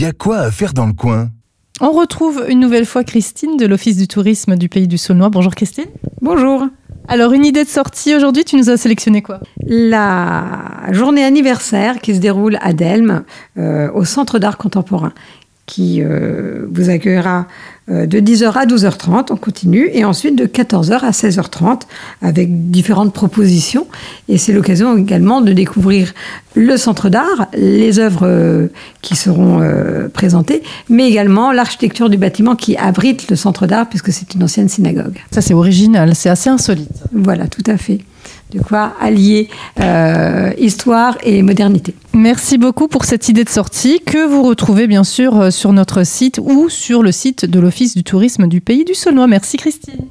y a quoi à faire dans le coin On retrouve une nouvelle fois Christine de l'Office du tourisme du pays du Saulnois. Bonjour Christine. Bonjour. Alors, une idée de sortie aujourd'hui, tu nous as sélectionné quoi? La journée anniversaire qui se déroule à Delme, euh, au Centre d'art contemporain, qui euh, vous accueillera euh, de 10h à 12h30, on continue, et ensuite de 14h à 16h30 avec différentes propositions. Et c'est l'occasion également de découvrir le centre d'art, les œuvres euh, qui seront présentées, mais également l'architecture du bâtiment qui abrite le centre d'art puisque c'est une ancienne synagogue. Ça, c'est original, c'est assez insolite. Voilà, tout à fait. De quoi allier euh, histoire et modernité. Merci beaucoup pour cette idée de sortie que vous retrouvez bien sûr euh, sur notre site ou sur le site de l'Office du tourisme du pays du Saulnois. Merci Christine.